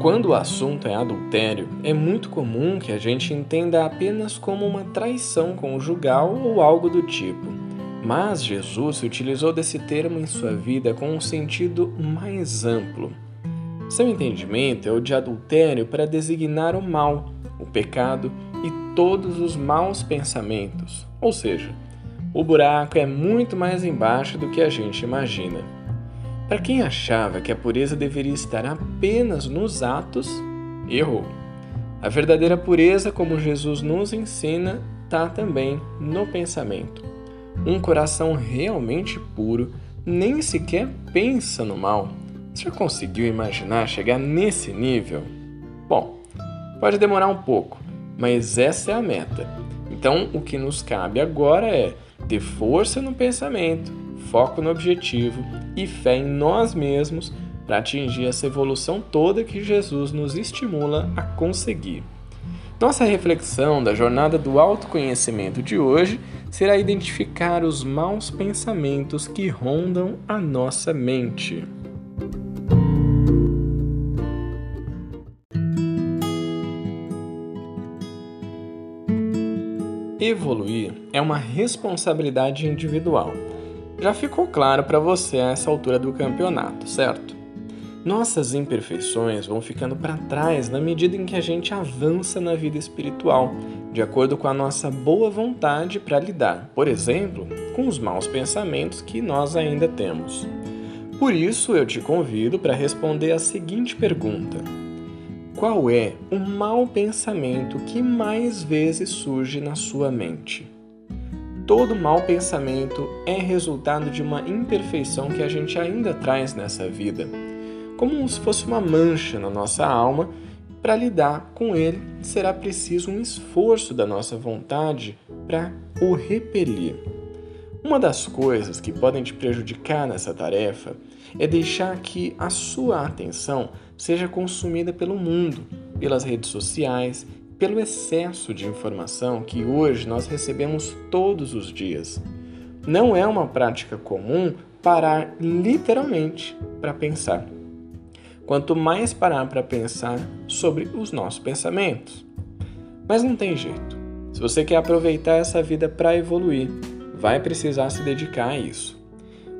Quando o assunto é adultério, é muito comum que a gente entenda apenas como uma traição conjugal ou algo do tipo. Mas Jesus utilizou desse termo em sua vida com um sentido mais amplo. Seu entendimento é o de adultério para designar o mal, o pecado e todos os maus pensamentos. Ou seja, o buraco é muito mais embaixo do que a gente imagina. Para quem achava que a pureza deveria estar apenas nos atos, errou. A verdadeira pureza, como Jesus nos ensina, está também no pensamento. Um coração realmente puro nem sequer pensa no mal. Você conseguiu imaginar chegar nesse nível? Bom, pode demorar um pouco, mas essa é a meta. Então, o que nos cabe agora é ter força no pensamento, foco no objetivo e fé em nós mesmos para atingir essa evolução toda que Jesus nos estimula a conseguir. Nossa reflexão da jornada do autoconhecimento de hoje será identificar os maus pensamentos que rondam a nossa mente. Evoluir é uma responsabilidade individual já ficou claro para você a essa altura do campeonato, certo? Nossas imperfeições vão ficando para trás na medida em que a gente avança na vida espiritual, de acordo com a nossa boa vontade para lidar, por exemplo, com os maus pensamentos que nós ainda temos. Por isso, eu te convido para responder a seguinte pergunta: Qual é o mau pensamento que mais vezes surge na sua mente? Todo mau pensamento é resultado de uma imperfeição que a gente ainda traz nessa vida, como se fosse uma mancha na nossa alma. Para lidar com ele, será preciso um esforço da nossa vontade para o repelir. Uma das coisas que podem te prejudicar nessa tarefa é deixar que a sua atenção seja consumida pelo mundo, pelas redes sociais pelo excesso de informação que hoje nós recebemos todos os dias. Não é uma prática comum parar literalmente para pensar. Quanto mais parar para pensar sobre os nossos pensamentos. Mas não tem jeito. Se você quer aproveitar essa vida para evoluir, vai precisar se dedicar a isso.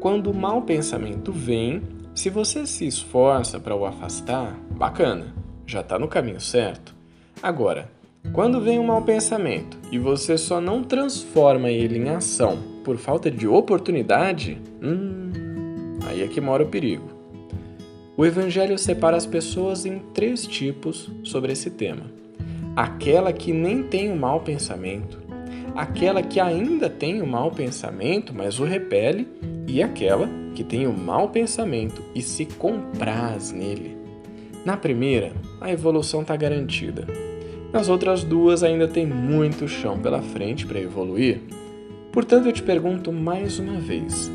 Quando o mau pensamento vem, se você se esforça para o afastar, bacana, já está no caminho certo. Agora, quando vem um mau pensamento e você só não transforma ele em ação por falta de oportunidade, hum, aí é que mora o perigo. O Evangelho separa as pessoas em três tipos sobre esse tema: aquela que nem tem o um mau pensamento, aquela que ainda tem o um mau pensamento, mas o repele, e aquela que tem o um mau pensamento e se compraz nele. Na primeira, a evolução está garantida. Nas outras duas ainda tem muito chão pela frente para evoluir. Portanto, eu te pergunto mais uma vez: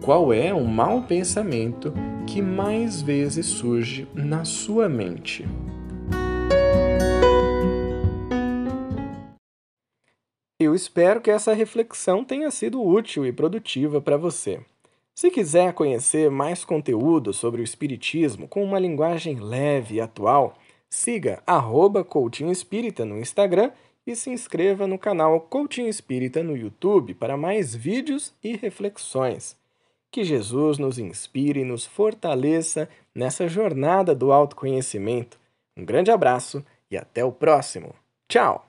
qual é o mau pensamento que mais vezes surge na sua mente? Eu espero que essa reflexão tenha sido útil e produtiva para você. Se quiser conhecer mais conteúdo sobre o Espiritismo com uma linguagem leve e atual, siga arroba Coutinho Espírita no Instagram e se inscreva no canal Coutinho Espírita no YouTube para mais vídeos e reflexões. Que Jesus nos inspire e nos fortaleça nessa jornada do autoconhecimento. Um grande abraço e até o próximo. Tchau!